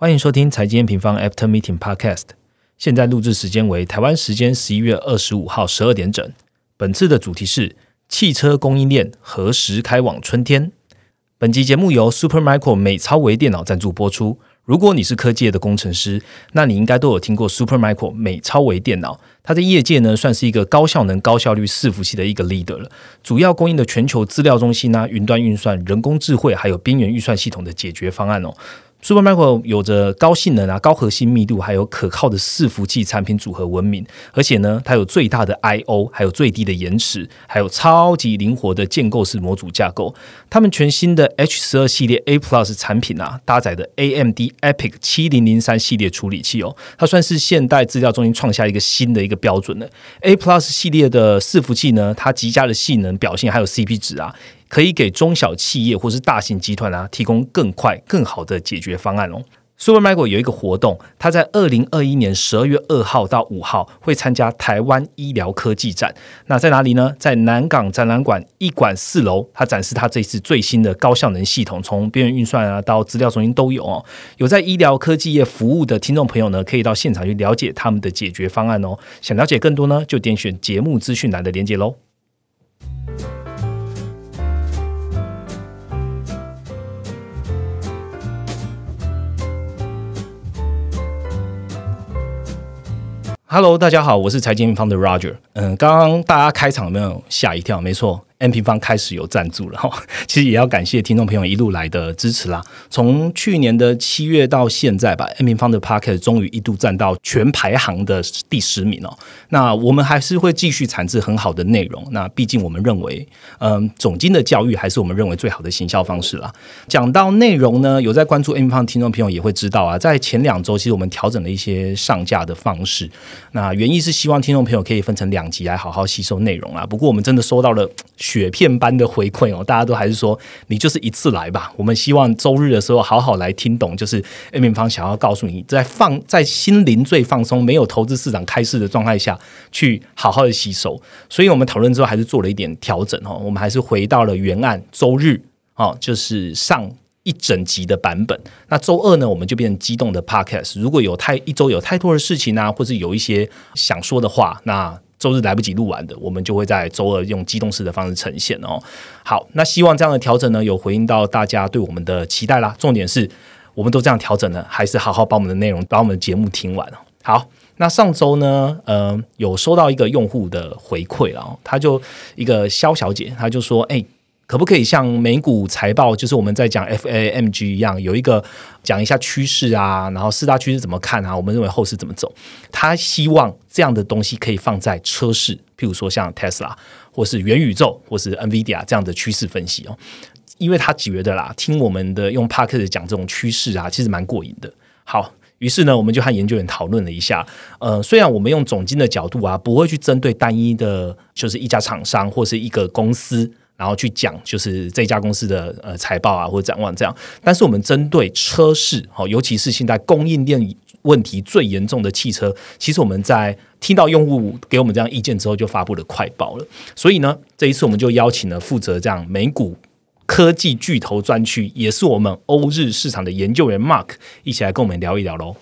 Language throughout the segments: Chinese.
欢迎收听财经平方 After Meeting Podcast。现在录制时间为台湾时间十一月二十五号十二点整。本次的主题是汽车供应链何时开往春天。本集节目由 Supermicro 美超微电脑赞助播出。如果你是科技业的工程师，那你应该都有听过 Supermicro 美超微电脑。它在业界呢，算是一个高效能、高效率伺服器的一个 leader 了。主要供应的全球资料中心啊、云端运算、人工智慧，还有边缘预算系统的解决方案哦。Supermicro 有着高性能啊、高核心密度，还有可靠的伺服器产品组合闻名，而且呢，它有最大的 I/O，还有最低的延迟，还有超级灵活的建构式模组架构。他们全新的 H 十二系列 A Plus 产品啊，搭载的 AMD EPIC 七零零三系列处理器哦，它算是现代资料中心创下一个新的一个标准了。A Plus 系列的伺服器呢，它极佳的性能表现还有 CP 值啊。可以给中小企业或是大型集团啊提供更快、更好的解决方案哦。Supermicro 有一个活动，它在二零二一年十二月二号到五号会参加台湾医疗科技展。那在哪里呢？在南港展览馆一馆四楼，它展示它这次最新的高效能系统，从边缘运算啊到资料中心都有哦。有在医疗科技业服务的听众朋友呢，可以到现场去了解他们的解决方案哦。想了解更多呢，就点选节目资讯栏的连接喽。Hello，大家好，我是财经方的 Roger。嗯，刚刚大家开场有没有吓一跳？没错。M 平方开始有赞助了哈，其实也要感谢听众朋友一路来的支持啦。从去年的七月到现在吧，M 平方的 p a r k e t 终于一度站到全排行的第十名哦。那我们还是会继续产制很好的内容。那毕竟我们认为，嗯，总经的教育还是我们认为最好的行销方式啦。讲到内容呢，有在关注 M 平方的听众朋友也会知道啊，在前两周其实我们调整了一些上架的方式。那原意是希望听众朋友可以分成两集来好好吸收内容啊。不过我们真的收到了。雪片般的回馈哦，大家都还是说你就是一次来吧。我们希望周日的时候好好来听懂，就是 A 平方想要告诉你，在放在心灵最放松、没有投资市场开市的状态下去好好的吸收。所以我们讨论之后还是做了一点调整哦，我们还是回到了原案周日哦，就是上一整集的版本。那周二呢，我们就变成激动的 Podcast。如果有太一周有太多的事情啊，或者有一些想说的话，那。周日来不及录完的，我们就会在周二用机动式的方式呈现哦。好，那希望这样的调整呢，有回应到大家对我们的期待啦。重点是，我们都这样调整呢，还是好好把我们的内容，把我们的节目听完哦。好，那上周呢，嗯，有收到一个用户的回馈了，他就一个肖小姐，她就说，哎。可不可以像美股财报，就是我们在讲 FAMG 一样，有一个讲一下趋势啊，然后四大趋势怎么看啊？我们认为后市怎么走？他希望这样的东西可以放在车市，譬如说像 Tesla 或是元宇宙或是 NVIDIA 这样的趋势分析哦，因为他觉得啦，听我们的用 Park 讲这种趋势啊，其实蛮过瘾的。好，于是呢，我们就和研究员讨论了一下。呃，虽然我们用总经的角度啊，不会去针对单一的，就是一家厂商或是一个公司。然后去讲就是这家公司的呃财报啊或者展望这样，但是我们针对车市，好，尤其是现在供应链问题最严重的汽车，其实我们在听到用户给我们这样意见之后，就发布了快报了。所以呢，这一次我们就邀请了负责这样美股科技巨头专区，也是我们欧日市场的研究员 Mark 一起来跟我们聊一聊喽。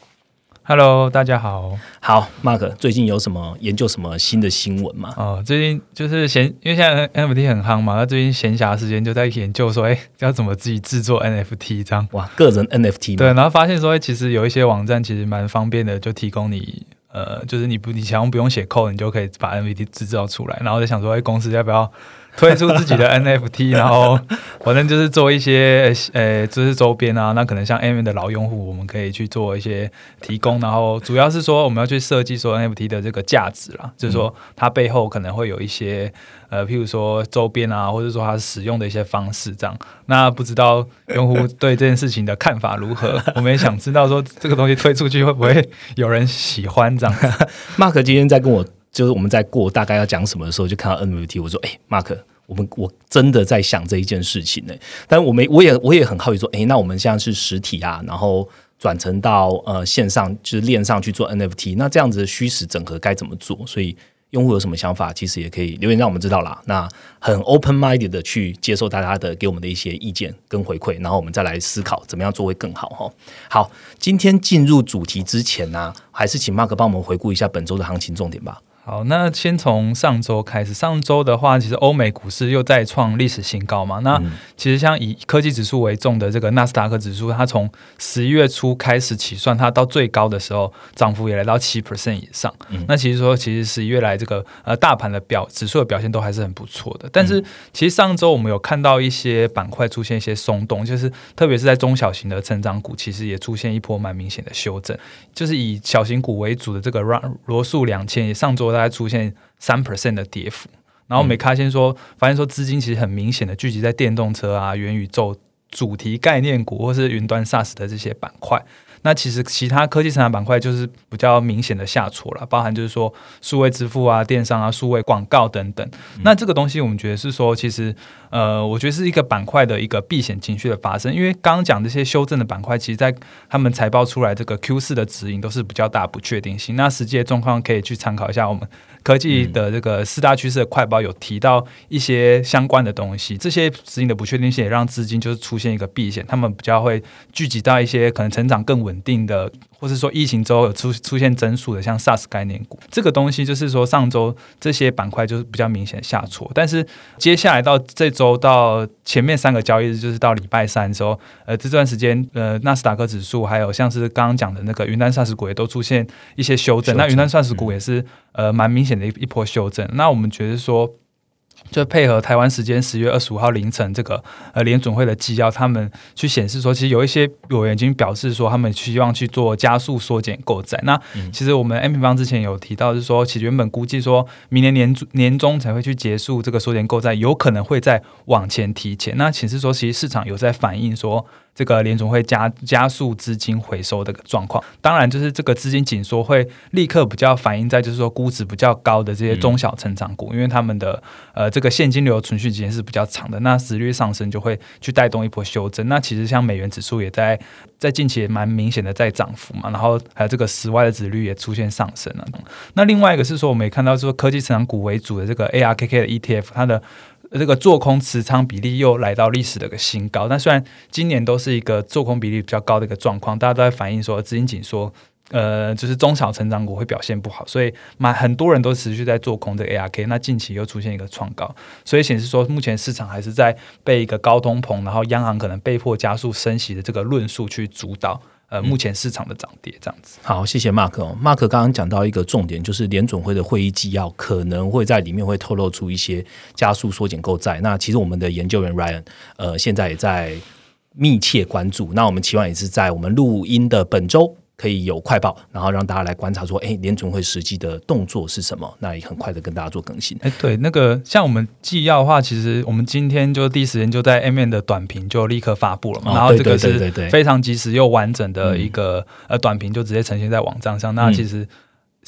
Hello，大家好。好，Mark，最近有什么研究什么新的新闻吗？哦，最近就是闲，因为现在 NFT 很夯嘛，那最近闲暇时间就在研究说，哎，要怎么自己制作 NFT 这样？哇，个人 NFT。对，然后发现说，哎，其实有一些网站其实蛮方便的，就提供你，呃，就是你不，你想用不用写 code，你就可以把 NFT 制造出来。然后在想说，哎，公司要不要？推出自己的 NFT，然后反正就是做一些呃，就是周边啊。那可能像 M 的老用户，我们可以去做一些提供。然后主要是说，我们要去设计说 NFT 的这个价值啦，就是说它背后可能会有一些呃，譬如说周边啊，或者说它使用的一些方式这样。那不知道用户对这件事情的看法如何？我们也想知道说这个东西推出去会不会有人喜欢这样。Mark 今天在跟我。就是我们在过大概要讲什么的时候，就看到 NFT，我说：“哎，Mark，我们我真的在想这一件事情呢。”但我没，我也我也很好奇说：“哎，那我们现在是实体啊，然后转成到呃线上，就是链上去做 NFT，那这样子的虚实整合该怎么做？”所以用户有什么想法，其实也可以留言让我们知道啦。那很 open minded 的去接受大家的给我们的一些意见跟回馈，然后我们再来思考怎么样做会更好哈。好，今天进入主题之前呢，还是请 Mark 帮我们回顾一下本周的行情重点吧。好，那先从上周开始。上周的话，其实欧美股市又再创历史新高嘛。那其实像以科技指数为重的这个纳斯达克指数，它从十一月初开始起算，它到最高的时候，涨幅也来到七 percent 以上。那其实说，其实十一月来这个呃大盘的表指数的表现都还是很不错的。但是其实上周我们有看到一些板块出现一些松动，就是特别是在中小型的成长股，其实也出现一波蛮明显的修正。就是以小型股为主的这个罗罗素两千，也上周。它出现三 percent 的跌幅，然后美卡先说，发现说资金其实很明显的聚集在电动车啊、元宇宙主题概念股或是云端 SaaS 的这些板块。那其实其他科技生产板块就是比较明显的下挫了，包含就是说数位支付啊、电商啊、数位广告等等。那这个东西我们觉得是说，其实呃，我觉得是一个板块的一个避险情绪的发生，因为刚刚讲这些修正的板块，其实在他们财报出来这个 Q 四的指引都是比较大不确定性。那实际的状况可以去参考一下我们科技的这个四大趋势的快报有提到一些相关的东西，这些指引的不确定性也让资金就是出现一个避险，他们比较会聚集到一些可能成长更稳。定的，或是说疫情之后有出出现增速的，像 SaaS 概念股，这个东西就是说上周这些板块就是比较明显下挫，但是接下来到这周到前面三个交易日，就是到礼拜三的时候，呃，这段时间呃，纳斯达克指数还有像是刚刚讲的那个云南 SaaS 股也都出现一些修正，那云南 SaaS 股也是呃蛮明显的一一波修正，那我们觉得说。就配合台湾时间十月二十五号凌晨这个呃联准会的纪要，他们去显示说，其实有一些委员已经表示说，他们希望去做加速缩减购债。那其实我们 M 平方之前有提到，是说其实原本估计说明年年年中才会去结束这个缩减购债，有可能会再往前提前。那显示说，其实市场有在反映说。这个联总会加加速资金回收的状况，当然就是这个资金紧缩会立刻比较反映在就是说估值比较高的这些中小成长股，因为他们的呃这个现金流存续时间是比较长的，那实率上升就会去带动一波修正。那其实像美元指数也在在近期也蛮明显的在涨幅嘛，然后还有这个十外的值率也出现上升了。那另外一个是说，我们也看到说科技成长股为主的这个 ARKK 的 ETF，它的。这个做空持仓比例又来到历史的一个新高。那虽然今年都是一个做空比例比较高的一个状况，大家都在反映说资金紧缩，呃，就是中小成长股会表现不好，所以蛮很多人都持续在做空这个 ARK。那近期又出现一个创高，所以显示说目前市场还是在被一个高通膨，然后央行可能被迫加速升息的这个论述去主导。呃，目前市场的涨跌这样子。好，谢谢 Mark 哦。Mark 刚刚讲到一个重点，就是联准会的会议纪要可能会在里面会透露出一些加速缩减购债。那其实我们的研究员 Ryan 呃，现在也在密切关注。那我们期望也是在我们录音的本周。可以有快报，然后让大家来观察说，哎，联总会实际的动作是什么？那也很快的跟大家做更新。哎，对，那个像我们纪要的话，其实我们今天就第一时间就在 M N 的短评就立刻发布了嘛，然后这个是非常及时又完整的一个呃短评，就直接呈现在网站上。那其实。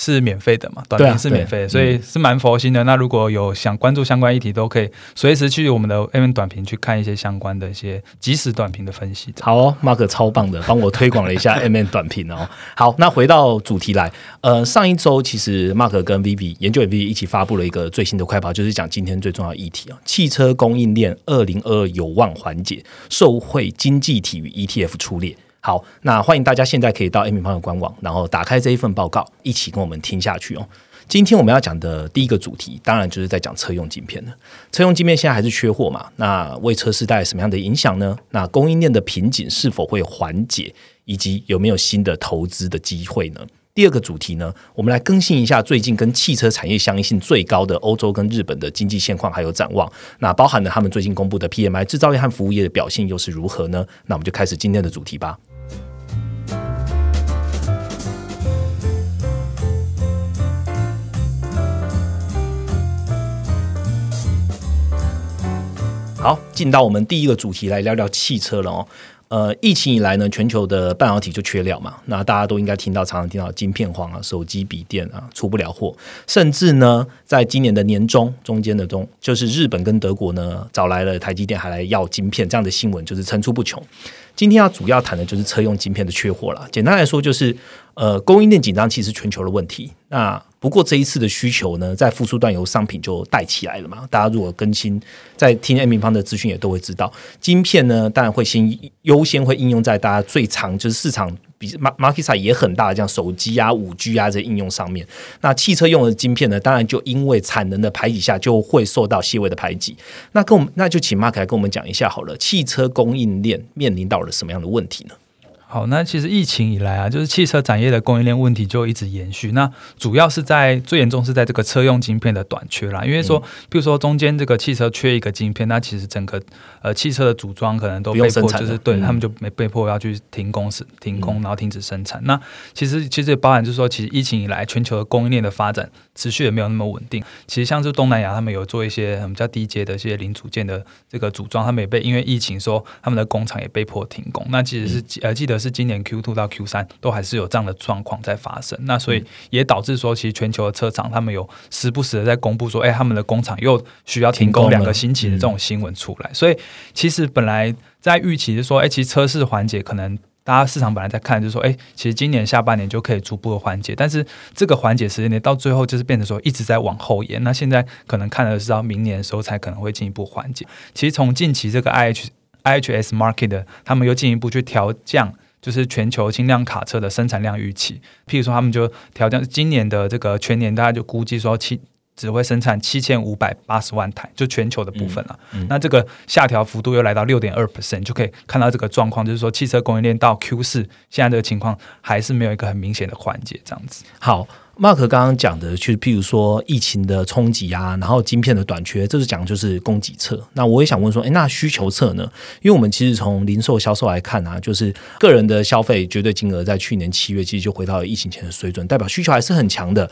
是免费的嘛？短评是免费，所以是蛮佛心的。那如果有想关注相关议题，都可以随时去我们的 M N 短评去看一些相关的一些即时短评的分析。好哦，Mark 超棒的，帮我推广了一下 M N 短评哦。好，那回到主题来，呃，上一周其实 Mark 跟 Vivi 研究员 Vivi 一起发布了一个最新的快报，就是讲今天最重要议题啊，汽车供应链二零二二有望缓解，受惠经济体与 E T F 出列。好，那欢迎大家现在可以到 A 米方的官网，然后打开这一份报告，一起跟我们听下去哦。今天我们要讲的第一个主题，当然就是在讲车用晶片了。车用晶片现在还是缺货嘛？那为车市带来什么样的影响呢？那供应链的瓶颈是否会缓解，以及有没有新的投资的机会呢？第二个主题呢，我们来更新一下最近跟汽车产业相应性最高的欧洲跟日本的经济现况还有展望。那包含了他们最近公布的 PMI，制造业和服务业的表现又是如何呢？那我们就开始今天的主题吧。好，进到我们第一个主题来聊聊汽车了哦。呃，疫情以来呢，全球的半导体就缺料嘛，那大家都应该听到，常常听到晶片荒啊，手机、笔电啊出不了货，甚至呢，在今年的年中中间的中，就是日本跟德国呢找来了台积电，还来要晶片，这样的新闻就是层出不穷。今天要主要谈的就是车用晶片的缺货了。简单来说，就是呃，供应链紧张其实全球的问题。那不过这一次的需求呢，在复苏段由商品就带起来了嘛。大家如果更新在听 M 平方的资讯，也都会知道，晶片呢当然会先优先会应用在大家最长就是市场比 Markisa 也很大，像手机啊、五 G 啊这应用上面。那汽车用的晶片呢，当然就因为产能的排挤下，就会受到细微的排挤。那跟我们那就请 Mark 来跟我们讲一下好了，汽车供应链面临到了什么样的问题呢？好，那其实疫情以来啊，就是汽车产业的供应链问题就一直延续。那主要是在最严重是在这个车用晶片的短缺啦。因为说，比如说中间这个汽车缺一个晶片，那其实整个呃汽车的组装可能都被迫就是对他们就没被迫要去停工时停工，然后停止生产。那其实其实也包含就是说，其实疫情以来全球的供应链的发展持续也没有那么稳定。其实像是东南亚，他们有做一些比较低阶的一些零组件的这个组装，他们也被因为疫情说他们的工厂也被迫停工。那其实是呃记得。是今年 Q two 到 Q 三都还是有这样的状况在发生，那所以也导致说，其实全球的车厂他们有时不时的在公布说，哎，他们的工厂又需要停工两个星期的这种新闻出来。所以其实本来在预期是说，哎，其实车市环节可能大家市场本来在看，就是说，哎，其实今年下半年就可以逐步的缓解，但是这个缓解时间点到最后就是变成说一直在往后延。那现在可能看的是到明年的时候才可能会进一步缓解。其实从近期这个 I H I H S Market 他们又进一步去调降。就是全球轻量卡车的生产量预期，譬如说，他们就调降今年的这个全年，大家就估计说七只会生产七千五百八十万台，就全球的部分了。那这个下调幅度又来到六点二 percent，就可以看到这个状况，就是说汽车供应链到 Q 四现在这个情况还是没有一个很明显的缓解，这样子。好。Mark 刚刚讲的，就是譬如说疫情的冲击啊，然后晶片的短缺，这是讲就是供给侧。那我也想问说，哎，那需求侧呢？因为我们其实从零售销售来看啊，就是个人的消费绝对金额在去年七月其实就回到了疫情前的水准，代表需求还是很强的。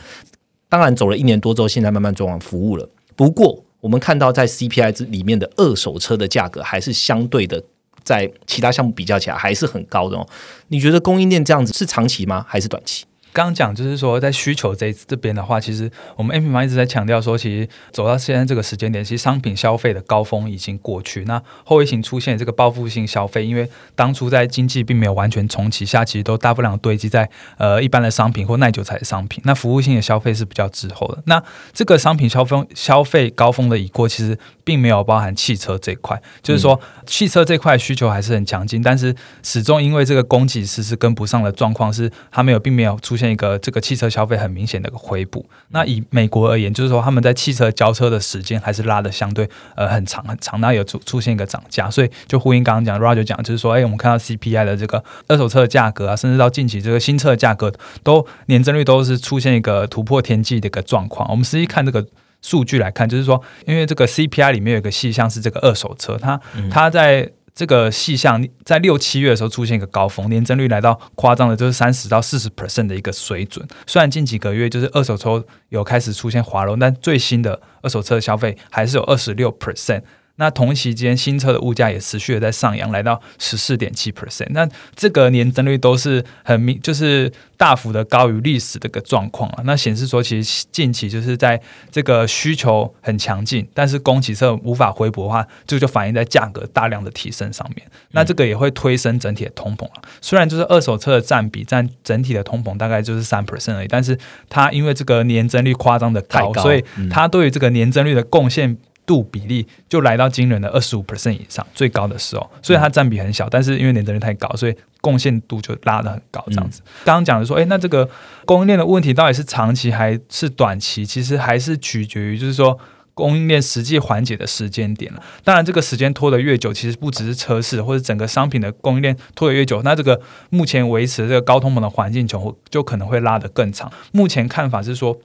当然走了一年多之后，现在慢慢转往服务了。不过我们看到在 CPI 之里面的二手车的价格还是相对的，在其他项目比较起来还是很高的哦。你觉得供应链这样子是长期吗？还是短期？刚刚讲就是说，在需求这这边的话，其实我们 A 平方一直在强调说，其实走到现在这个时间点，其实商品消费的高峰已经过去。那后疫情出现这个报复性消费，因为当初在经济并没有完全重启下，其实都大不了堆积在呃一般的商品或耐久材的商品。那服务性的消费是比较滞后的。那这个商品消费消费高峰的已过，其实并没有包含汽车这块，就是说汽车这块需求还是很强劲，但是始终因为这个供给迟迟跟不上的状况，是它没有并没有出。现一个这个汽车消费很明显的一个回补。那以美国而言，就是说他们在汽车交车的时间还是拉的相对呃很长很长，那有出出现一个涨价，所以就呼应刚刚讲 Roger 讲，就是说，哎，我们看到 CPI 的这个二手车的价格啊，甚至到近期这个新车的价格，都年增率都是出现一个突破天际的一个状况。我们实际看这个数据来看，就是说，因为这个 CPI 里面有一个细项是这个二手车，它它在。这个细项在六七月的时候出现一个高峰，年增率来到夸张的，就是三十到四十 percent 的一个水准。虽然近几个月就是二手车有开始出现滑落，但最新的二手车的消费还是有二十六 percent。那同期间新车的物价也持续的在上扬，来到十四点七 percent。那这个年增率都是很明，就是大幅的高于历史这个状况了。那显示说，其实近期就是在这个需求很强劲，但是供给侧无法回补的话，这就反映在价格大量的提升上面。那这个也会推升整体的通膨啊。虽然就是二手车的占比占整体的通膨大概就是三 percent 而已，但是它因为这个年增率夸张的高，所以它对于这个年增率的贡献。度比例就来到惊人的二十五 percent 以上，最高的时候，所以它占比很小，但是因为年增率太高，所以贡献度就拉得很高。这样子，刚刚讲的说，哎，那这个供应链的问题到底是长期还是短期？其实还是取决于，就是说供应链实际缓解的时间点了。当然，这个时间拖得越久，其实不只是车市或者整个商品的供应链拖得越久，那这个目前维持这个高通膨的环境就就可能会拉得更长。目前看法是说。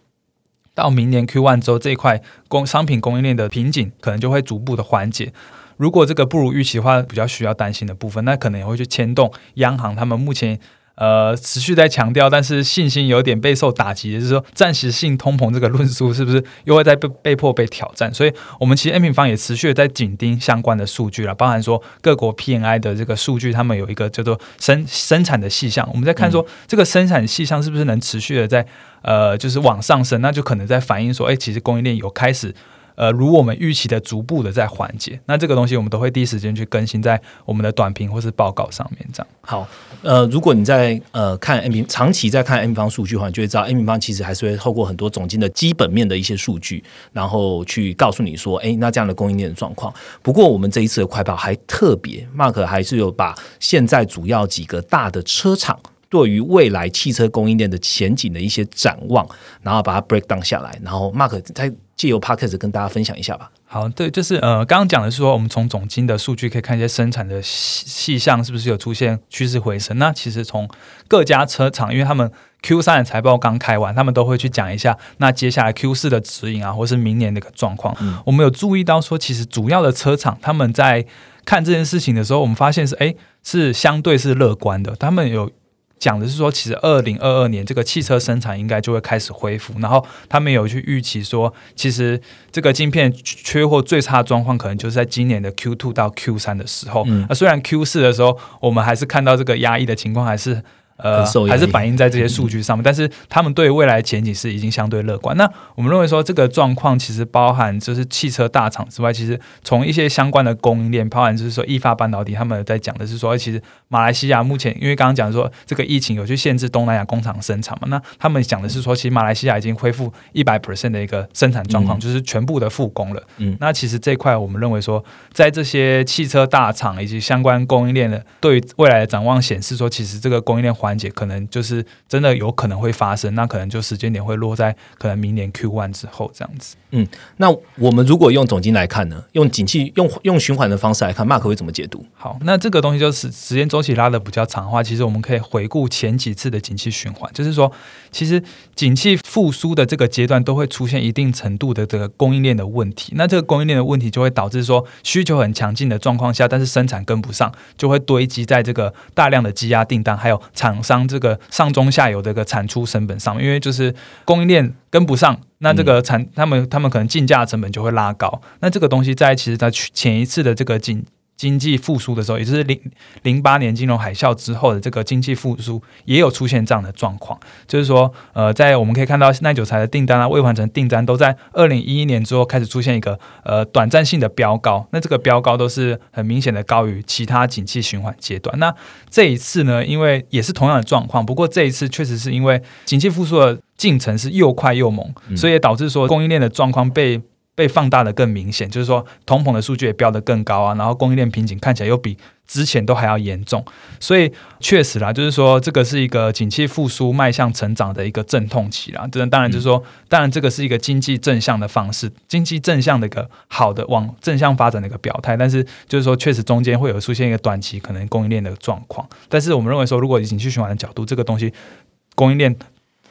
到明年 Q one 之后，这一块供商品供应链的瓶颈可能就会逐步的缓解。如果这个不如预期的话，比较需要担心的部分，那可能也会去牵动央行他们目前。呃，持续在强调，但是信心有点备受打击，就是说暂时性通膨这个论述是不是又会在被被迫被挑战？所以，我们其实 N 平方也持续的在紧盯相关的数据了，包含说各国 PNI 的这个数据，他们有一个叫做生生产的细项，我们在看说这个生产细项是不是能持续的在呃，就是往上升，那就可能在反映说，哎，其实供应链有开始。呃，如我们预期的逐步的在缓解。那这个东西我们都会第一时间去更新在我们的短评或是报告上面。这样好，呃，如果你在呃看 M 平长期在看 M 方数据的话，你就会知道 M 平方其实还是会透过很多总经的基本面的一些数据，然后去告诉你说，哎，那这样的供应链的状况。不过我们这一次的快报还特别，Mark 还是有把现在主要几个大的车厂。对于未来汽车供应链的前景的一些展望，然后把它 break down 下来，然后 Mark 再借由 Podcast 跟大家分享一下吧。好，对，就是呃，刚刚讲的是说，我们从总金的数据可以看一些生产的细细项是不是有出现趋势回升。那其实从各家车厂，因为他们 Q 三的财报刚开完，他们都会去讲一下那接下来 Q 四的指引啊，或是明年的一个状况。我们有注意到说，其实主要的车厂他们在看这件事情的时候，我们发现是哎，是相对是乐观的，他们有。讲的是说，其实二零二二年这个汽车生产应该就会开始恢复，然后他们有去预期说，其实这个晶片缺货最差的状况可能就是在今年的 Q two 到 Q 三的时候。那虽然 Q 四的时候，我们还是看到这个压抑的情况还是。呃，还是反映在这些数据上面，但是他们对未来前景是已经相对乐观。那我们认为说，这个状况其实包含就是汽车大厂之外，其实从一些相关的供应链，包含就是说，易发半导体他们在讲的是说，其实马来西亚目前因为刚刚讲说这个疫情有去限制东南亚工厂生产嘛，那他们讲的是说，其实马来西亚已经恢复一百 percent 的一个生产状况，就是全部的复工了。嗯，那其实这块我们认为说，在这些汽车大厂以及相关供应链的对于未来的展望显示说，其实这个供应链。环节可能就是真的有可能会发生，那可能就时间点会落在可能明年 Q one 之后这样子。嗯，那我们如果用总金来看呢？用景气用用循环的方式来看，Mark 会怎么解读？好，那这个东西就是时间周期拉的比较长的话，其实我们可以回顾前几次的景气循环，就是说，其实景气复苏的这个阶段都会出现一定程度的这个供应链的问题。那这个供应链的问题就会导致说需求很强劲的状况下，但是生产跟不上，就会堆积在这个大量的积压订单，还有厂商这个上中下游的一个产出成本上面，因为就是供应链。跟不上，那这个产他们他们可能进价成本就会拉高。那这个东西在其实，在前一次的这个经经济复苏的时候，也就是零零八年金融海啸之后的这个经济复苏，也有出现这样的状况。就是说，呃，在我们可以看到耐久材的订单啊，未完成订单都在二零一一年之后开始出现一个呃短暂性的飙高。那这个飙高都是很明显的高于其他景气循环阶段。那这一次呢，因为也是同样的状况，不过这一次确实是因为景气复苏的。进程是又快又猛，所以也导致说供应链的状况被被放大的更明显，就是说通膨的数据也飙得更高啊，然后供应链瓶颈看起来又比之前都还要严重，所以确实啦，就是说这个是一个景气复苏迈向成长的一个阵痛期啦。这当然就是说，当然这个是一个经济正向的方式，经济正向的一个好的往正向发展的一个表态，但是就是说确实中间会有出现一个短期可能供应链的状况，但是我们认为说，如果以景气循环的角度，这个东西供应链。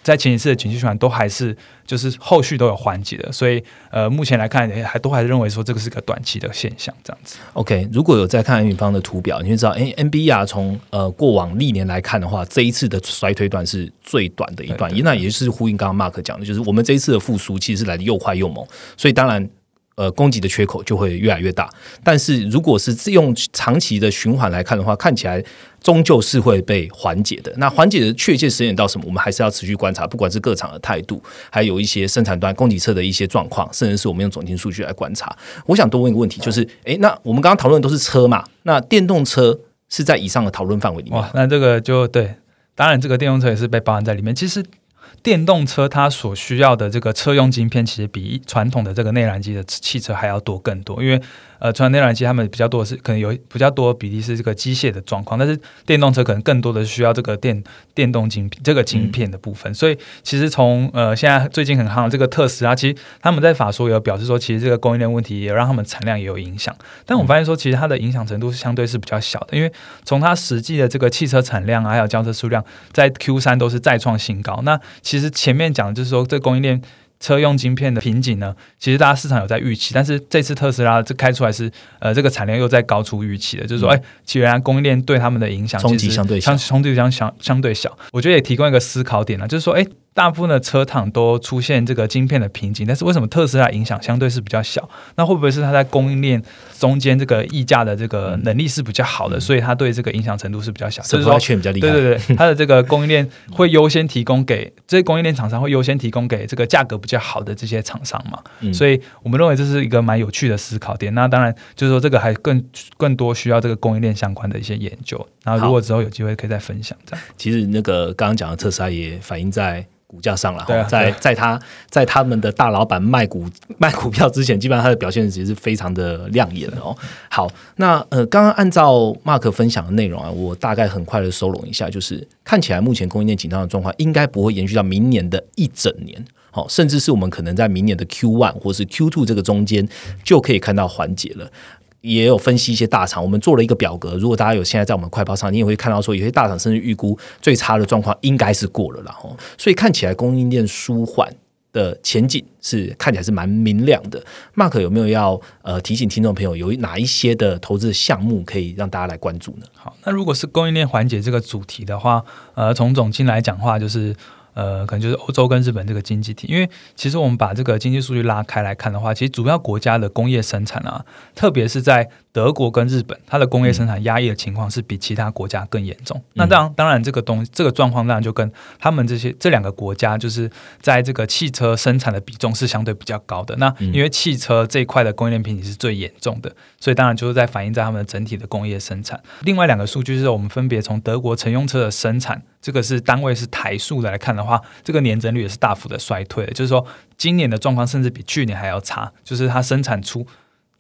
在前几次的景气循环都还是就是后续都有缓解的，所以呃目前来看还都还是认为说这个是个短期的现象这样子。OK，如果有在看远方的图表，你会知道，哎，NBR 从呃过往历年来看的话，这一次的衰退段是最短的一段，那也就是呼应刚刚 Mark 讲的，就是我们这一次的复苏其实是来的又快又猛，所以当然。呃，供给的缺口就会越来越大。但是，如果是用长期的循环来看的话，看起来终究是会被缓解的。那缓解的确切时间到什么，我们还是要持续观察。不管是各厂的态度，还有一些生产端供给侧的一些状况，甚至是我们用总经数据来观察。我想多问一个问题，就是，诶，那我们刚刚讨论都是车嘛？那电动车是在以上的讨论范围里面？哇，那这个就对，当然这个电动车也是被包含在里面。其实。电动车它所需要的这个车用晶片，其实比传统的这个内燃机的汽车还要多更多，因为。呃，传统内燃机他们比较多的是可能有比较多比例是这个机械的状况，但是电动车可能更多的需要这个电电动晶片这个晶片的部分。所以其实从呃现在最近很夯这个特斯拉，其实他们在法说有表示说，其实这个供应链问题也让他们产量也有影响。但我发现说，其实它的影响程度是相对是比较小的，因为从它实际的这个汽车产量啊，还有交车数量，在 Q 三都是再创新高。那其实前面讲的就是说，这供应链。车用晶片的瓶颈呢，其实大家市场有在预期，但是这次特斯拉这开出来是，呃，这个产量又在高出预期的，就是说，哎，既然供应链对他们的影响冲击相对相冲击相相相对小，我觉得也提供一个思考点呢，就是说，哎，大部分的车厂都出现这个晶片的瓶颈，但是为什么特斯拉影响相对是比较小？那会不会是它在供应链中间这个溢价的这个能力是比较好的，所以它对这个影响程度是比较小？就是说，圈比较厉害。对对对，它的这个供应链会优先提供给这些供应链厂商，会优先提供给这个价格比较好的这些厂商嘛？所以我们认为这是一个蛮有趣的思考点。那当然就是说，这个还更更多需要这个供应链相关的一些研究。然后如果之后有机会可以再分享这样。其实那个刚刚讲的特斯拉也反映在。股价上了，对，在在他在他们的大老板卖股 卖股票之前，基本上他的表现其实是非常的亮眼的哦。好，那呃，刚刚按照 Mark 分享的内容啊，我大概很快的收拢一下，就是看起来目前供应链紧张的状况应该不会延续到明年的一整年，好，甚至是我们可能在明年的 Q one 或是 Q two 这个中间就可以看到缓解了。也有分析一些大厂，我们做了一个表格。如果大家有现在在我们快报上，你也会看到说，有些大厂甚至预估最差的状况应该是过了了后。所以看起来供应链舒缓的前景是看起来是蛮明亮的。Mark 有没有要呃提醒听众朋友，有哪一些的投资项目可以让大家来关注呢？好，那如果是供应链环节这个主题的话，呃，从总经来讲话就是。呃，可能就是欧洲跟日本这个经济体，因为其实我们把这个经济数据拉开来看的话，其实主要国家的工业生产啊，特别是在德国跟日本，它的工业生产压抑的情况是比其他国家更严重。那当然，当然这个东这个状况当然就跟他们这些这两个国家，就是在这个汽车生产的比重是相对比较高的。那因为汽车这一块的供应链瓶颈是最严重的，所以当然就是在反映在他们的整体的工业生产。另外两个数据是我们分别从德国乘用车的生产。这个是单位是台数的来看的话，这个年增率也是大幅的衰退，就是说今年的状况甚至比去年还要差，就是它生产出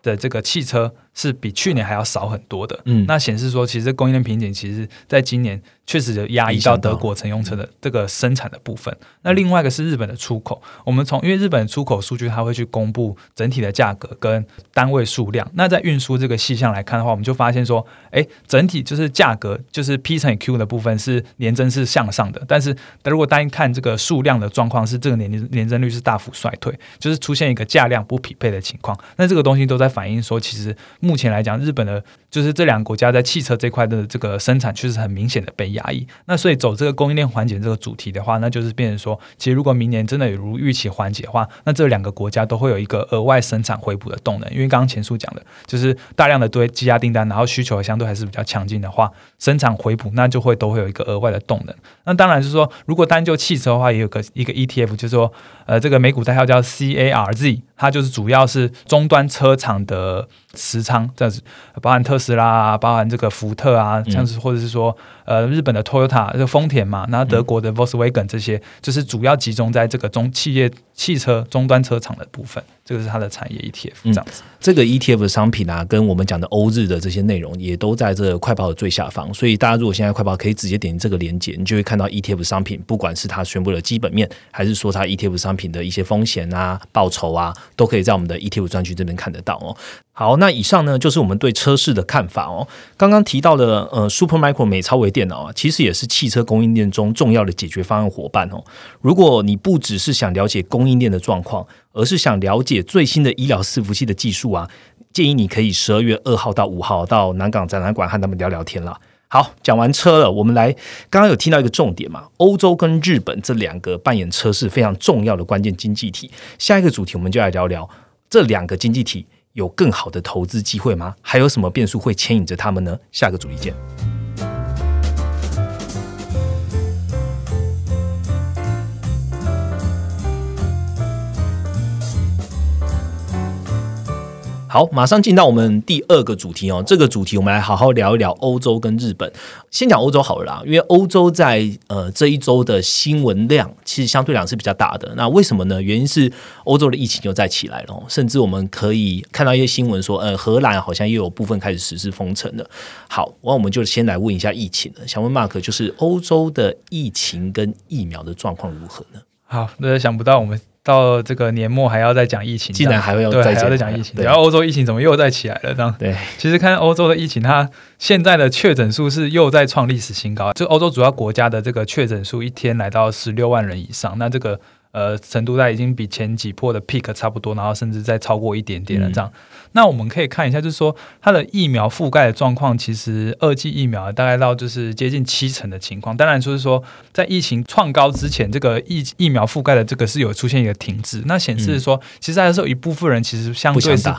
的这个汽车是比去年还要少很多的。嗯，那显示说其实供应链瓶颈，其实在今年。确实有压抑到德国乘用车的这个生产的部分。那另外一个是日本的出口，我们从因为日本出口数据，它会去公布整体的价格跟单位数量。那在运输这个细项来看的话，我们就发现说，哎，整体就是价格就是 P 乘以 Q 的部分是年增是向上的，但是如果单看这个数量的状况，是这个年年增率是大幅衰退，就是出现一个价量不匹配的情况。那这个东西都在反映说，其实目前来讲，日本的就是这两个国家在汽车这块的这个生产，确实很明显的被压。抑，那所以走这个供应链缓解这个主题的话，那就是变成说，其实如果明年真的有如预期缓解的话，那这两个国家都会有一个额外生产回补的动能。因为刚刚前述讲的，就是大量的堆积压订单，然后需求相对还是比较强劲的话，生产回补那就会都会有一个额外的动能。那当然就是说，如果单就汽车的话，也有个一个 ETF，就是说，呃，这个美股代号叫 CARZ，它就是主要是终端车厂的持仓，这样子，包含特斯拉啊，包含这个福特啊，像是或者是说。呃，日本的 Toyota 就丰田嘛，然后德国的 Volkswagen 这些，就是主要集中在这个中企业汽车终端车厂的部分，这个是它的产业 ETF 这样子。这个 ETF 的商品啊，跟我们讲的欧日的这些内容，也都在这快报的最下方。所以大家如果现在快报可以直接点这个链接，你就会看到 ETF 商品，不管是它宣布的基本面，还是说它 ETF 商品的一些风险啊、报酬啊，都可以在我们的 ETF 专区这边看得到哦。好，那以上呢就是我们对车市的看法哦。刚刚提到的呃，Supermicro 美超微电脑啊，其实也是汽车供应链中重要的解决方案伙伴哦。如果你不只是想了解供应链的状况，而是想了解最新的医疗伺服器的技术啊，建议你可以十二月二号到五号到南港展览馆和他们聊聊天了。好，讲完车了，我们来刚刚有听到一个重点嘛，欧洲跟日本这两个扮演车市非常重要的关键经济体。下一个主题，我们就来聊聊这两个经济体。有更好的投资机会吗？还有什么变数会牵引着他们呢？下个主题见。好，马上进到我们第二个主题哦。这个主题我们来好好聊一聊欧洲跟日本。先讲欧洲好了啦，因为欧洲在呃这一周的新闻量其实相对讲是比较大的。那为什么呢？原因是欧洲的疫情又再起来了，甚至我们可以看到一些新闻说，呃，荷兰好像又有部分开始实施封城了。好，那我们就先来问一下疫情了。想问 Mark，就是欧洲的疫情跟疫苗的状况如何呢？好，那想不到我们。到这个年末还要再讲疫情，竟然还会要对还要再讲疫情，然后欧洲疫情怎么又再起来了？这样对，其实看欧洲的疫情，它现在的确诊数是又在创历史新高。就欧洲主要国家的这个确诊数一天来到十六万人以上，那这个呃程度在已经比前几波的 peak 差不多，然后甚至再超过一点点了这样。那我们可以看一下，就是说它的疫苗覆盖的状况，其实二剂疫苗大概到就是接近七成的情况。当然，就是说在疫情创高之前，这个疫疫苗覆盖的这个是有出现一个停滞，那显示说，其实还是有一部分人其实相对是。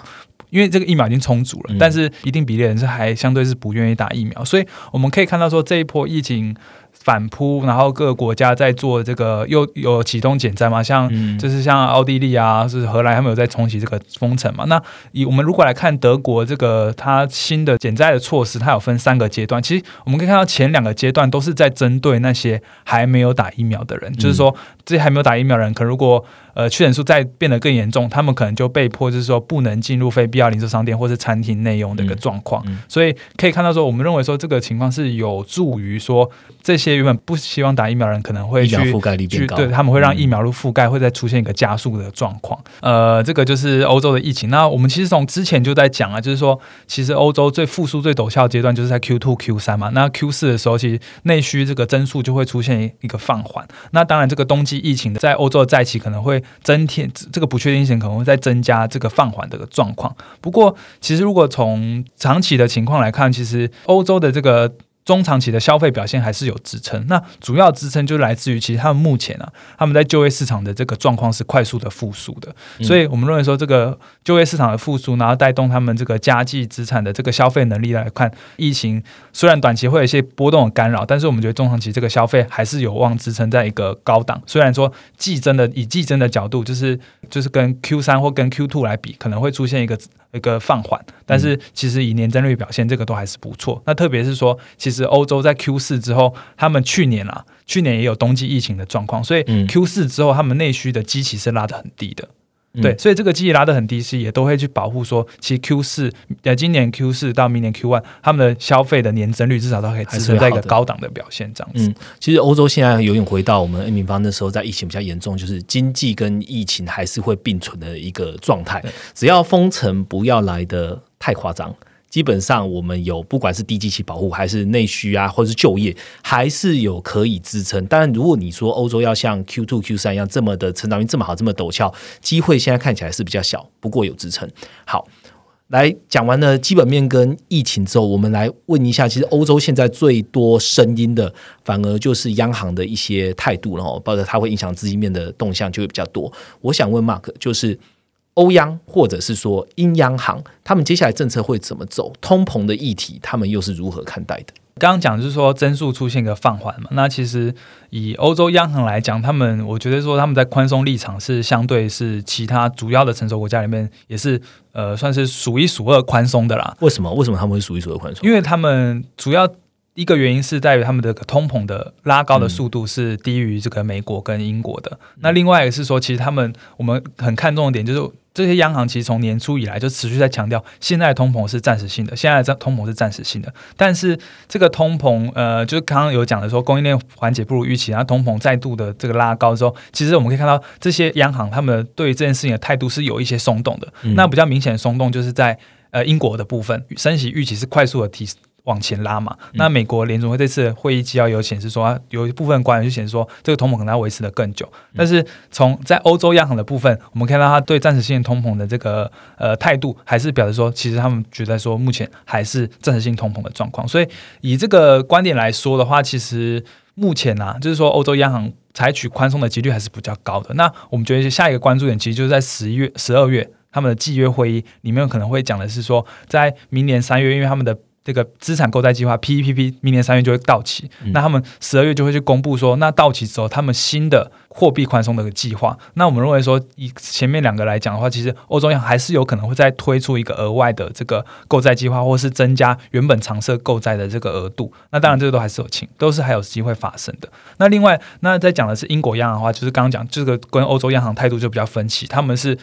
因为这个疫苗已经充足了，但是一定比例人是还相对是不愿意打疫苗，所以我们可以看到说这一波疫情。反扑，然后各个国家在做这个又有启动减灾嘛？像就是像奥地利啊，是荷兰，他们有在重启这个封城嘛？那以我们如果来看德国这个它新的减灾的措施，它有分三个阶段。其实我们可以看到前两个阶段都是在针对那些还没有打疫苗的人，就是说这些还没有打疫苗的人，可如果呃确诊数再变得更严重，他们可能就被迫就是说不能进入非必要零售商店或是餐厅内用的一个状况。所以可以看到说，我们认为说这个情况是有助于说这些。原本不希望打疫苗人可能会去覆盖率变高，对他们会让疫苗的覆盖会再出现一个加速的状况。呃，这个就是欧洲的疫情。那我们其实从之前就在讲啊，就是说，其实欧洲最复苏、最陡峭阶段就是在 Q two、Q 三嘛。那 Q 四的时候，其实内需这个增速就会出现一个放缓。那当然，这个冬季疫情在欧洲的再起可能会增添这个不确定性，可能会再增加这个放缓的状况。不过，其实如果从长期的情况来看，其实欧洲的这个。中长期的消费表现还是有支撑，那主要支撑就来自于其实他们目前啊，他们在就业市场的这个状况是快速的复苏的，所以我们认为说这个就业市场的复苏，然后带动他们这个家计资产的这个消费能力来看，疫情虽然短期会有一些波动的干扰，但是我们觉得中长期这个消费还是有望支撑在一个高档。虽然说季增的以季增的角度，就是就是跟 Q 三或跟 Q two 来比，可能会出现一个。一个放缓，但是其实以年增率表现，这个都还是不错。那特别是说，其实欧洲在 Q 四之后，他们去年啊，去年也有冬季疫情的状况，所以 Q 四之后，他们内需的基期是拉得很低的。对，所以这个机器拉得很低，是也都会去保护说，其实 Q 四呃，今年 Q 四到明年 Q one，他们的消费的年增率至少都可以支撑在一个高档的表现这样子。嗯，其实欧洲现在有点回到我们 A 平方那时候，在疫情比较严重，就是经济跟疫情还是会并存的一个状态，只要封城不要来的太夸张。基本上，我们有不管是低基期保护，还是内需啊，或者是就业，还是有可以支撑。当然，如果你说欧洲要像 Q two、Q 三一样这么的成长率这么好、这么陡峭，机会现在看起来是比较小。不过有支撑。好，来讲完了基本面跟疫情之后，我们来问一下，其实欧洲现在最多声音的，反而就是央行的一些态度然后，包括它会影响资金面的动向就会比较多。我想问 Mark，就是。欧央或者是说英央行，他们接下来政策会怎么走？通膨的议题，他们又是如何看待的？刚刚讲就是说增速出现一个放缓嘛，那其实以欧洲央行来讲，他们我觉得说他们在宽松立场是相对是其他主要的成熟国家里面也是呃算是数一数二宽松的啦。为什么？为什么他们会数一数二宽松？因为他们主要。一个原因是在于他们的通膨的拉高的速度是低于这个美国跟英国的。那另外一个是说，其实他们我们很看重的点就是，这些央行其实从年初以来就持续在强调，现在的通膨是暂时性的，现在的通膨是暂时性的。但是这个通膨，呃，就是刚刚有讲的说，供应链缓解不如预期，然后通膨再度的这个拉高之后，其实我们可以看到这些央行他们对这件事情的态度是有一些松动的。那比较明显的松动就是在呃英国的部分，升息预期是快速的提。往前拉嘛？那美国联总会这次会议纪要有显示说，有一部分官员就显示说，这个通膨可能要维持的更久。但是从在欧洲央行的部分，我们看到他对暂时性通膨的这个呃态度，还是表示说，其实他们觉得说，目前还是暂时性通膨的状况。所以以这个观点来说的话，其实目前啊，就是说欧洲央行采取宽松的几率还是比较高的。那我们觉得下一个关注点，其实就是在十一月、十二月他们的季约会议里面，可能会讲的是说，在明年三月，因为他们的这个资产购债计划 PEPP 明年三月就会到期，那他们十二月就会去公布说，那到期之后他们新的货币宽松的计划。那我们认为说，以前面两个来讲的话，其实欧洲央行还是有可能会再推出一个额外的这个购债计划，或是增加原本常设购债的这个额度。那当然这个都还是有情，都是还有机会发生的。那另外，那在讲的是英国央行的话，就是刚刚讲这个跟欧洲央行态度就比较分歧，他们是。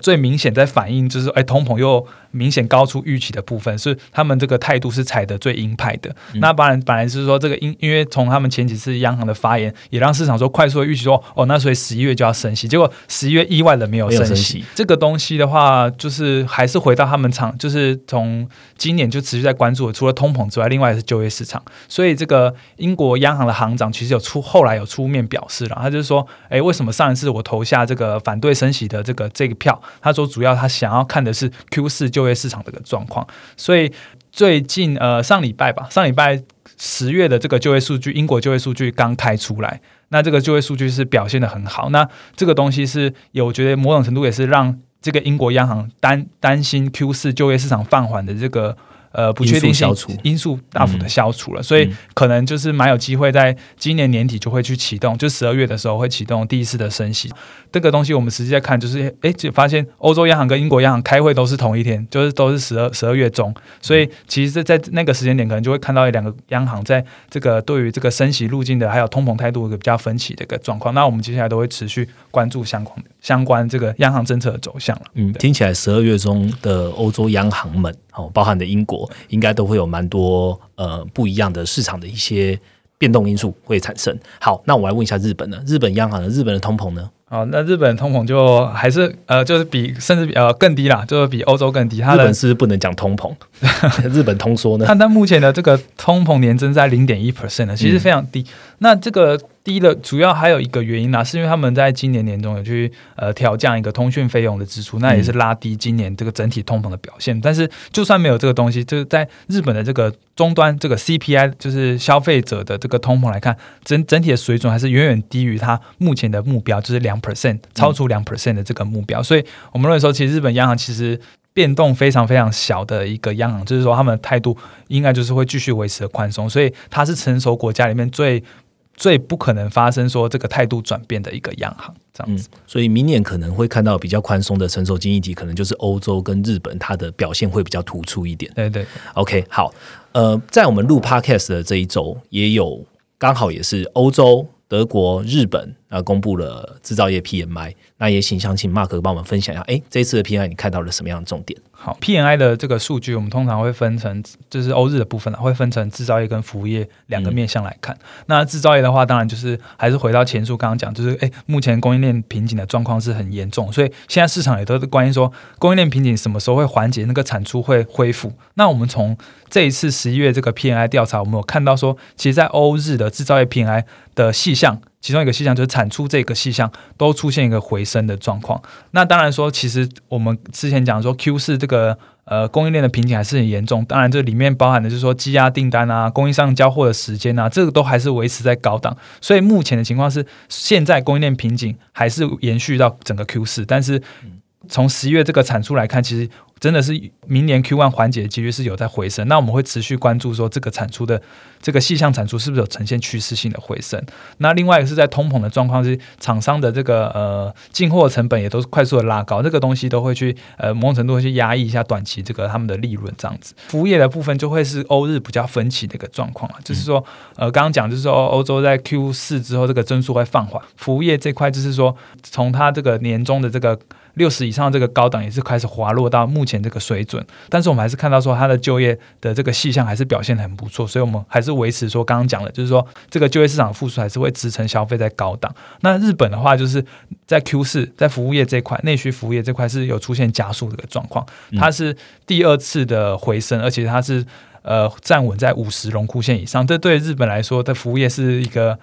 最明显在反映就是，哎，通膨又明显高出预期的部分，是他们这个态度是踩的最鹰派的。那当然，本来是说这个因因为从他们前几次央行的发言，也让市场说快速的预期说，哦，那所以十一月就要升息，结果十一月意外的没有升息。这个东西的话，就是还是回到他们场，就是从今年就持续在关注，除了通膨之外，另外是就业市场。所以这个英国央行的行长其实有出后来有出面表示了，他就是说，哎，为什么上一次我投下这个反对升息的这个这个票？他说主要他想要看的是 Q 四就就业市场这个状况。所以最近呃上礼拜吧，上礼拜十月的这个就业数据，英国就业数据刚开出来，那这个就业数据是表现的很好。那这个东西是有觉得某种程度也是让这个英国央行担担心 Q 四就业市场放缓的这个。呃，不确定性因素大幅的消除了，所以可能就是蛮有机会在今年年底就会去启动，就十二月的时候会启动第一次的升息。这个东西我们实际在看，就是哎，就发现欧洲央行跟英国央行开会都是同一天，就是都是十二十二月中，所以其实，在那个时间点可能就会看到两个央行在这个对于这个升息路径的还有通膨态度一个比较分歧的一个状况。那我们接下来都会持续关注相关相关这个央行政策的走向了。嗯，听起来十二月中的欧洲央行们。哦，包含的英国应该都会有蛮多呃不一样的市场的一些变动因素会产生。好，那我来问一下日本呢？日本央行的日本的通膨呢？哦，那日本通膨就还是呃，就是比甚至比呃更低啦，就是比欧洲更低。日本是不能讲通膨，日本通缩呢？它它目前的这个通膨年增在零点一 percent 呢，其实非常低。那这个。低的主要还有一个原因呢，是因为他们在今年年中有去呃调降一个通讯费用的支出，那也是拉低今年这个整体通膨的表现。但是就算没有这个东西，就是在日本的这个终端这个 CPI，就是消费者的这个通膨来看，整整体的水准还是远远低于它目前的目标，就是两 percent，超出两 percent 的这个目标。所以我们认为说，其实日本央行其实变动非常非常小的一个央行，就是说他们的态度应该就是会继续维持的宽松，所以它是成熟国家里面最。最不可能发生说这个态度转变的一个央行这样子，所以明年可能会看到比较宽松的成熟经济体，可能就是欧洲跟日本，它的表现会比较突出一点。对对，OK，好，呃，在我们录 Podcast 的这一周，也有刚好也是欧洲、德国、日本啊公布了制造业 PMI，那也请想请 Mark 帮我们分享一下，哎，这一次的 PMI 你看到了什么样的重点？好，PMI 的这个数据，我们通常会分成，就是欧日的部分呢，会分成制造业跟服务业两个面向来看。那制造业的话，当然就是还是回到前述刚刚讲，就是哎，目前供应链瓶颈的状况是很严重，所以现在市场也都是关心说，供应链瓶颈什么时候会缓解，那个产出会恢复。那我们从这一次十一月这个 PMI 调查，我们有看到说，其实，在欧日的制造业 PMI 的细项。其中一个细项就是产出这个细项都出现一个回升的状况。那当然说，其实我们之前讲说 Q 四这个呃供应链的瓶颈还是很严重。当然这里面包含的就是说积压订单啊、供应商交货的时间啊，这个都还是维持在高档。所以目前的情况是，现在供应链瓶颈还是延续到整个 Q 四。但是从十一月这个产出来看，其实。真的是明年 Q one 缓解的几率是有在回升，那我们会持续关注说这个产出的这个细项产出是不是有呈现趋势性的回升。那另外一个是在通膨的状况是厂商的这个呃进货成本也都是快速的拉高，这个东西都会去呃某种程度会去压抑一下短期这个他们的利润这样子。服务业的部分就会是欧日比较分歧的一个状况了，就是说呃刚刚讲就是说欧洲在 Q 四之后这个增速会放缓，服务业这块就是说从它这个年终的这个。六十以上这个高档也是开始滑落到目前这个水准，但是我们还是看到说它的就业的这个细项还是表现很不错，所以我们还是维持说刚刚讲的，就是说这个就业市场复苏还是会支撑消费在高档。那日本的话，就是在 Q 四在服务业这块，内需服务业这块是有出现加速的一个状况，它是第二次的回升，而且它是呃站稳在五十荣枯线以上，这对日本来说的服务业是一个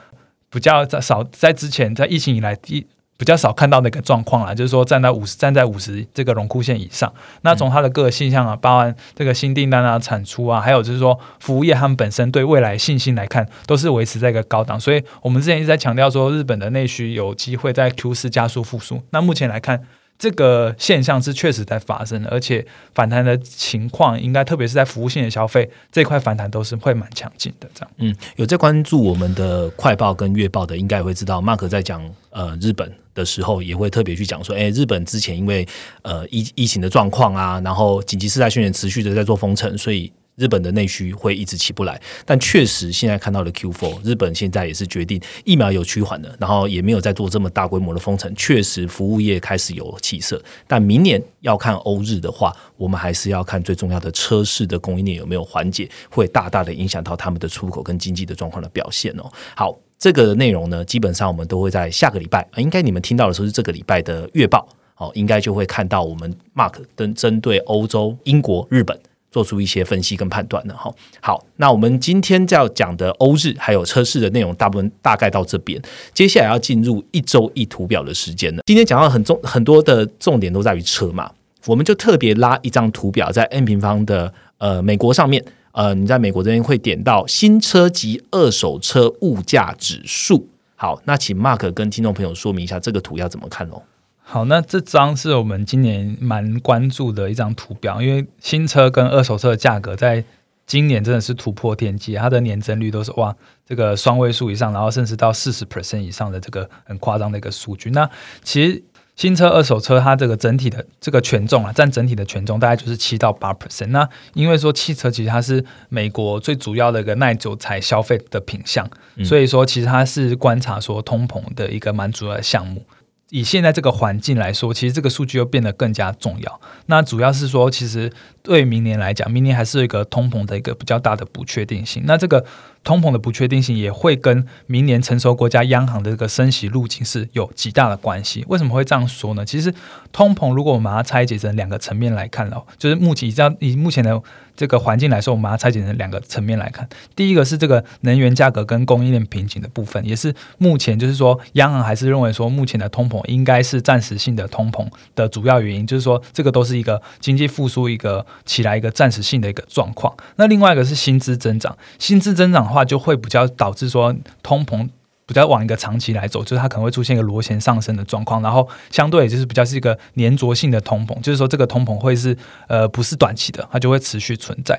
比较在少在之前在疫情以来第。比较少看到那个状况啦，就是说站在五十站在五十这个荣枯线以上。那从它的各个现象啊，包含这个新订单啊、产出啊，还有就是说服务业他们本身对未来信心来看，都是维持在一个高档。所以我们之前一直在强调说，日本的内需有机会在 Q 四加速复苏。那目前来看。这个现象是确实在发生的，而且反弹的情况应该特别是在服务性的消费这块反弹都是会蛮强劲的。这样，嗯，有在关注我们的快报跟月报的，应该也会知道，Mark 在讲呃日本的时候，也会特别去讲说，哎，日本之前因为呃疫疫情的状况啊，然后紧急事态宣言持续的在做封城，所以。日本的内需会一直起不来，但确实现在看到的 Q4，日本现在也是决定疫苗有趋缓的，然后也没有在做这么大规模的封城，确实服务业开始有起色。但明年要看欧日的话，我们还是要看最重要的车市的供应链有没有缓解，会大大的影响到他们的出口跟经济的状况的表现哦。好，这个内容呢，基本上我们都会在下个礼拜，应该你们听到的时候是这个礼拜的月报。哦，应该就会看到我们 Mark 跟针对欧洲、英国、日本做出一些分析跟判断的哈。好，那我们今天要讲的欧日还有车市的内容，大部分大概到这边。接下来要进入一周一图表的时间了。今天讲到很重很多的重点都在于车嘛，我们就特别拉一张图表在 n 平方的呃美国上面，呃，你在美国这边会点到新车及二手车物价指数。好，那请 Mark 跟听众朋友说明一下这个图要怎么看喽。好，那这张是我们今年蛮关注的一张图表，因为新车跟二手车的价格在今年真的是突破天际，它的年增率都是哇，这个双位数以上，然后甚至到四十 percent 以上的这个很夸张的一个数据。那其实新车、二手车它这个整体的这个权重啊，占整体的权重大概就是七到八 percent。那因为说汽车其实它是美国最主要的一个耐久材消费的品项，所以说其实它是观察说通膨的一个蛮主要的项目。以现在这个环境来说，其实这个数据又变得更加重要。那主要是说，其实对明年来讲，明年还是一个通膨的一个比较大的不确定性。那这个通膨的不确定性也会跟明年成熟国家央行的这个升息路径是有极大的关系。为什么会这样说呢？其实通膨如果我们把它拆解成两个层面来看哦，就是目前以这样以目前的。这个环境来说，我们把它拆解成两个层面来看。第一个是这个能源价格跟供应链瓶颈的部分，也是目前就是说，央行还是认为说，目前的通膨应该是暂时性的通膨的主要原因，就是说，这个都是一个经济复苏一个起来一个暂时性的一个状况。那另外一个是薪资增长，薪资增长的话，就会比较导致说通膨。比较往一个长期来走，就是它可能会出现一个螺旋上升的状况，然后相对就是比较是一个粘着性的通膨，就是说这个通膨会是呃不是短期的，它就会持续存在。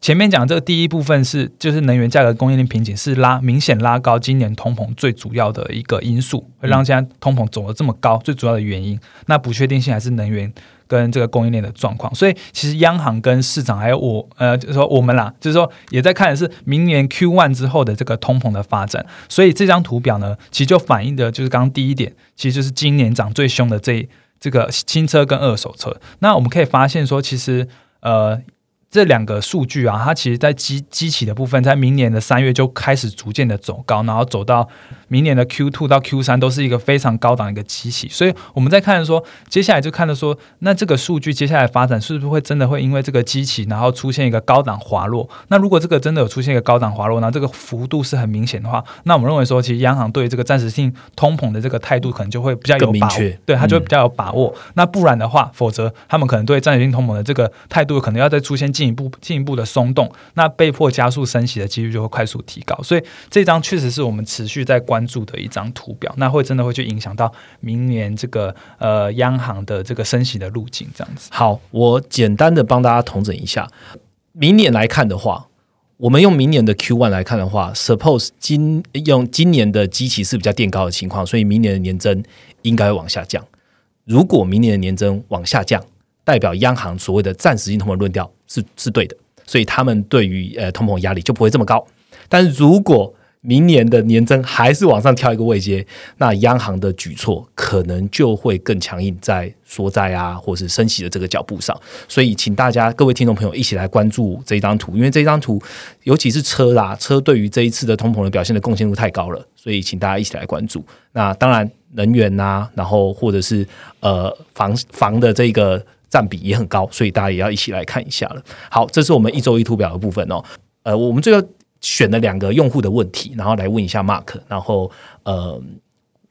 前面讲这个第一部分是就是能源价格供应链瓶颈是拉明显拉高今年通膨最主要的一个因素，会让现在通膨走得这么高，最主要的原因，那不确定性还是能源。跟这个供应链的状况，所以其实央行跟市场还有我，呃，就是说我们啦，就是说也在看的是明年 Q one 之后的这个通膨的发展。所以这张图表呢，其实就反映的就是刚刚第一点，其实就是今年涨最凶的这这个新车跟二手车。那我们可以发现说，其实呃。这两个数据啊，它其实在机机器的部分，在明年的三月就开始逐渐的走高，然后走到明年的 Q two 到 Q 三都是一个非常高档一个机器。所以我们在看说，接下来就看到说，那这个数据接下来发展是不是会真的会因为这个机器，然后出现一个高档滑落？那如果这个真的有出现一个高档滑落，那这个幅度是很明显的话，那我们认为说，其实央行对这个暂时性通膨的这个态度可能就会比较有把握，对它就会比较有把握。那不然的话，否则他们可能对暂时性通膨的这个态度可能要再出现。进一步进一步的松动，那被迫加速升息的几率就会快速提高，所以这张确实是我们持续在关注的一张图表，那会真的会去影响到明年这个呃央行的这个升息的路径，这样子。好，我简单的帮大家统整一下，明年来看的话，我们用明年的 Q one 来看的话，suppose 今用今年的基期是比较垫高的情况，所以明年的年增应该往下降。如果明年的年增往下降，代表央行所谓的暂时性通膨论调是是对的，所以他们对于呃通膨压力就不会这么高。但如果明年的年增还是往上跳一个位阶，那央行的举措可能就会更强硬，在缩债啊，或是升息的这个脚步上。所以，请大家各位听众朋友一起来关注这张图，因为这张图尤其是车啦，车对于这一次的通膨的表现的贡献度太高了，所以请大家一起来关注。那当然，能源呐，然后或者是呃房房的这个。占比也很高，所以大家也要一起来看一下了。好，这是我们一周一图表的部分哦。呃，我们最后选了两个用户的问题，然后来问一下 Mark。然后呃，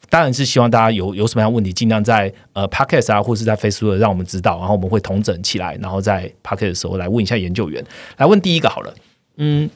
当然是希望大家有有什么样问题，尽量在呃 Podcast 啊，或是在 Facebook 让我们知道，然后我们会统整起来，然后在 Podcast 的时候来问一下研究员。来问第一个好了，嗯，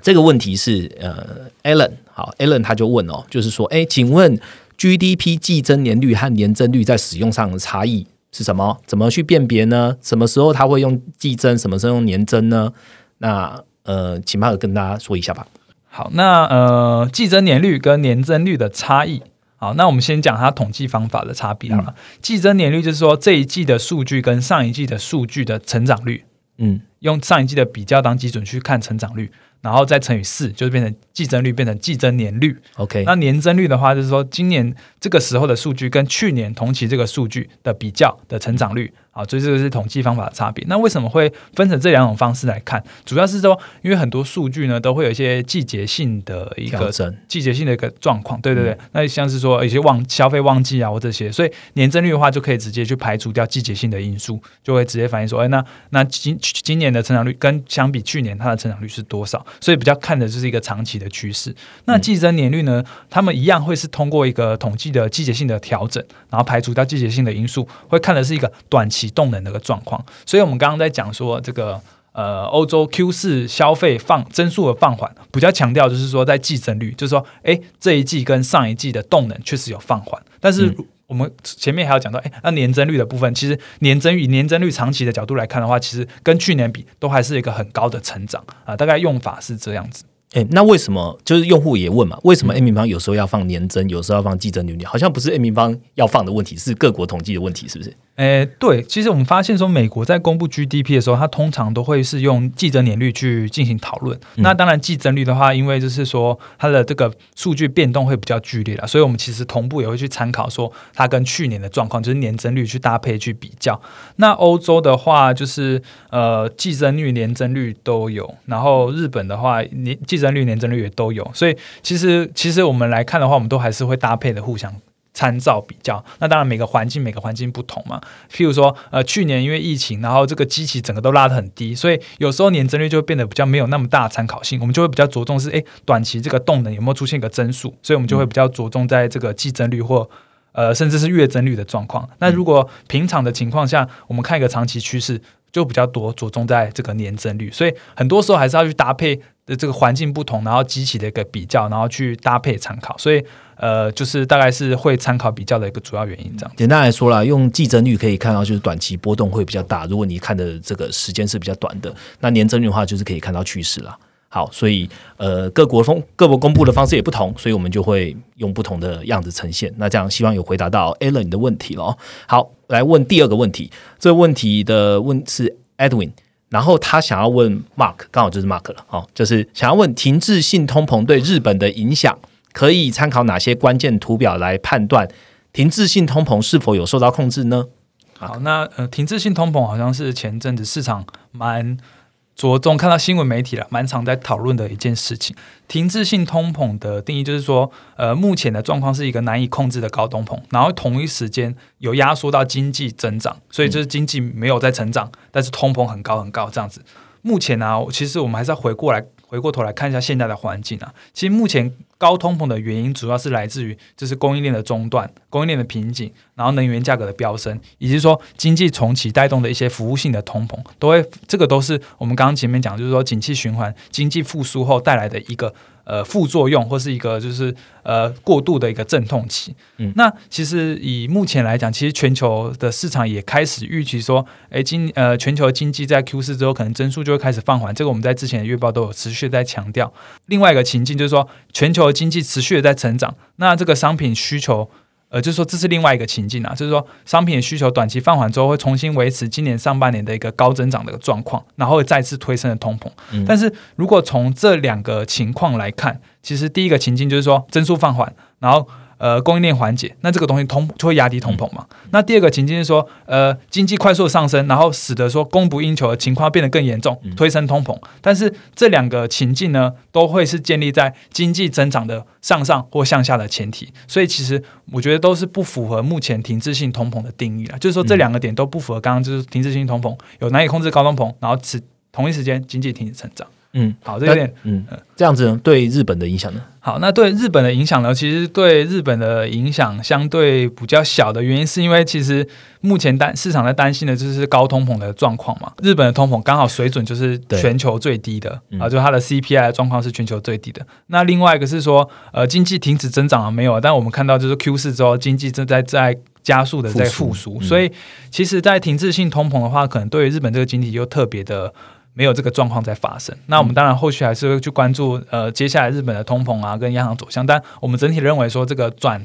这个问题是呃 Alan，好，Alan 他就问哦，就是说，哎，请问 GDP 季增年率和年增率在使用上的差异？是什么？怎么去辨别呢？什么时候他会用季增？什么时候用年增呢？那呃，请帕尔跟大家说一下吧。好，那呃，季增年率跟年增率的差异。好，那我们先讲它统计方法的差别好了。季增年率就是说这一季的数据跟上一季的数据的成长率，嗯，用上一季的比较当基准去看成长率，然后再乘以四，就是变成季增率变成季增年率。OK，那年增率的话，就是说今年这个时候的数据跟去年同期这个数据的比较的成长率，啊，所以这个是统计方法的差别。那为什么会分成这两种方式来看？主要是说，因为很多数据呢都会有一些季节性的一个季节性的一个状况，对对对。那像是说有些旺消费旺季啊或这些，所以年增率的话就可以直接去排除掉季节性的因素，就会直接反映说，哎，那那今今年的成长率跟相比去年它的成长率是多少？所以比较看的就是一个长期的趋势。那季增年率呢，他们一样会是通过一个统计的季节性的调整，然后排除掉季节性的因素，会看的是一个短期动能的一个状况。所以我们刚刚在讲说这个。呃，欧洲 Q 四消费放增速的放缓，比较强调就是说在季增率，就是说，哎，这一季跟上一季的动能确实有放缓，但是我们前面还要讲到，哎，那年增率的部分，其实年增以年增率长期的角度来看的话，其实跟去年比都还是一个很高的成长啊、大概用法是这样子。哎，那为什么就是用户也问嘛？为什么 A 平方有时候要放年增，有时候要放季增率？好像不是 A 平方要放的问题，是各国统计的问题，是不是？诶，对，其实我们发现说，美国在公布 GDP 的时候，它通常都会是用季增年率去进行讨论。那当然，季增率的话，因为就是说它的这个数据变动会比较剧烈了，所以我们其实同步也会去参考说它跟去年的状况，就是年增率去搭配去比较。那欧洲的话，就是呃季增率、年增率都有，然后日本的话，年季增率、年增率也都有。所以其实其实我们来看的话，我们都还是会搭配的互相参照比较。那当然每个环境每个环境不同嘛。譬如说，呃，去年因为疫情，然后这个机器整个都拉得很低，所以有时候年增率就会变得比较没有那么大的参考性。我们就会比较着重是，诶，短期这个动能有没有出现一个增速，所以我们就会比较着重在这个季增率或。呃，甚至是月增率的状况。那如果平常的情况下，我们看一个长期趋势，就比较多着重在这个年增率。所以很多时候还是要去搭配的这个环境不同，然后机器的一个比较，然后去搭配参考。所以呃，就是大概是会参考比较的一个主要原因这样。简单来说啦，用季增率可以看到，就是短期波动会比较大。如果你看的这个时间是比较短的，那年增率的话，就是可以看到趋势啦。好，所以呃，各国风各国公布的方式也不同，所以我们就会用不同的样子呈现。那这样希望有回答到 Alan 的问题了。好，来问第二个问题，这个问题的问是 Edwin，然后他想要问 Mark，刚好就是 Mark 了，哦，就是想要问停滞性通膨对日本的影响，可以参考哪些关键图表来判断停滞性通膨是否有受到控制呢？好，那呃，停滞性通膨好像是前阵子市场蛮着重看到新闻媒体了，蛮常在讨论的一件事情。停滞性通膨的定义就是说，呃，目前的状况是一个难以控制的高通膨，然后同一时间有压缩到经济增长，所以就是经济没有在成长，但是通膨很高很高这样子。目前呢、其实我们还是要回过来回过头来看一下现在的环境啊。其实目前高通膨的原因主要是来自于就是供应链的中断、供应链的瓶颈，然后能源价格的飙升，以及说经济重启带动的一些服务性的通膨，都会这个都是我们刚刚前面讲，就是说景气循环、经济复苏后带来的一个呃副作用，或是一个就是呃过度的一个阵痛期。嗯，那其实以目前来讲，其实全球的市场也开始预期说，诶，今呃全球经济在 Q 四之后，可能增速就会开始放缓。这个我们在之前的月报都有持续在强调。另外一个情境就是说，全球经济持续的在成长，那这个商品需求。呃，就是说这是另外一个情境啊，就是说商品的需求短期放缓之后，会重新维持今年上半年的一个高增长的一个状况，然后会再次推升的通膨。嗯但是如果从这两个情况来看，其实第一个情境就是说增速放缓，然后呃供应链缓解，那这个东西通就会压低通膨嘛。那第二个情境是说，呃经济快速上升，然后使得说供不应求的情况变得更严重，推升通膨。但是这两个情境呢，都会是建立在经济增长的上上或向下的前提，所以其实我觉得都是不符合目前停滞性通膨的定义了。就是说这两个点都不符合刚刚就是停滞性通膨有难以控制高通膨，然后此同一时间经济停止成长。嗯，好，这有点嗯，这样子呢，对日本的影响呢？好，那对日本的影响呢？其实对日本的影响相对比较小的原因，是因为其实目前担市场在担心的就是高通膨的状况嘛。日本的通膨刚好水准就是全球最低的嗯啊，就它的 CPI 的状况是全球最低的。那另外一个是说，呃，经济停止增长了没有？但我们看到就是 Q 四之后，经济正在在加速的在复复苏，所以其实，在停滞性通膨的话，可能对于日本这个经济又特别的。没有这个状况在发生，那我们当然后续还是会去关注呃接下来日本的通膨啊跟央行走向，但我们整体认为说这个转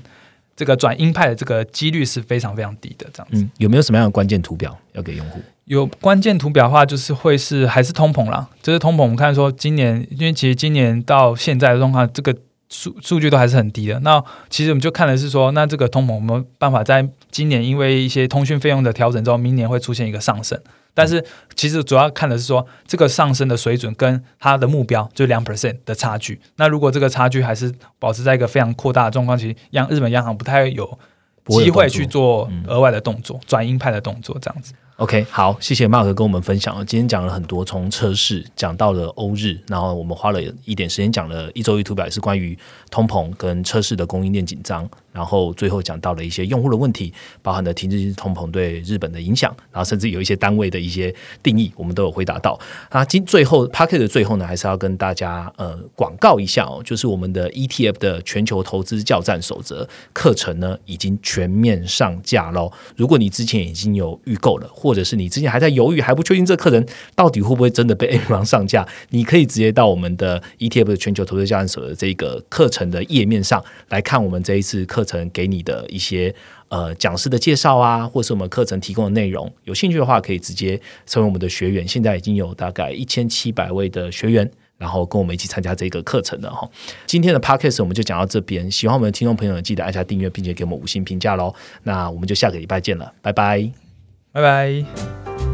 这个转鹰派的这个几率是非常非常低的这样子。嗯，有没有什么样的关键图表要给用户？有关键图表的话，就是会是还是通膨啦。就是通膨，我们看说今年，因为其实今年到现在的状况，这个数数据都还是很低的。那其实我们就看的是说，那这个通膨有没有办法在今年因为一些通讯费用的调整之后，明年会出现一个上升？但是其实主要看的是说，这个上升的水准跟它的目标就两 percent 的差距。那如果这个差距还是保持在一个非常扩大的状况，其实央日本央行不太有机会去做额外的动作，转鹰派的动作这样子。OK，好，谢谢 Mark 跟我们分享了。今天讲了很多，从车市讲到了欧日，然后我们花了一点时间讲了一周一图表，也是关于通膨跟车市的供应链紧张。然后最后讲到了一些用户的问题，包含的停滞性通膨对日本的影响，然后甚至有一些单位的一些定义，我们都有回答到。啊，今最后 p a c k e t 的最后呢，还是要跟大家呃广告一下哦，就是我们的 ETF 的全球投资教战守则课程呢，已经全面上架喽。如果你之前已经有预购了，或者是你之前还在犹豫，还不确定这课程到底会不会真的被 A 股上架，你可以直接到我们的 ETF 的全球投资教战守则这个课程的页面上来看我们这一次课。课程给你的一些呃讲师的介绍啊，或是我们课程提供的内容，有兴趣的话可以直接成为我们的学员。现在已经有大概一千七百位的学员，然后跟我们一起参加这个课程的哈。今天的 podcast 我们就讲到这边，喜欢我们的听众朋友记得按下订阅，并且给我们五星评价喽。那我们就下个礼拜见了，拜拜，拜拜。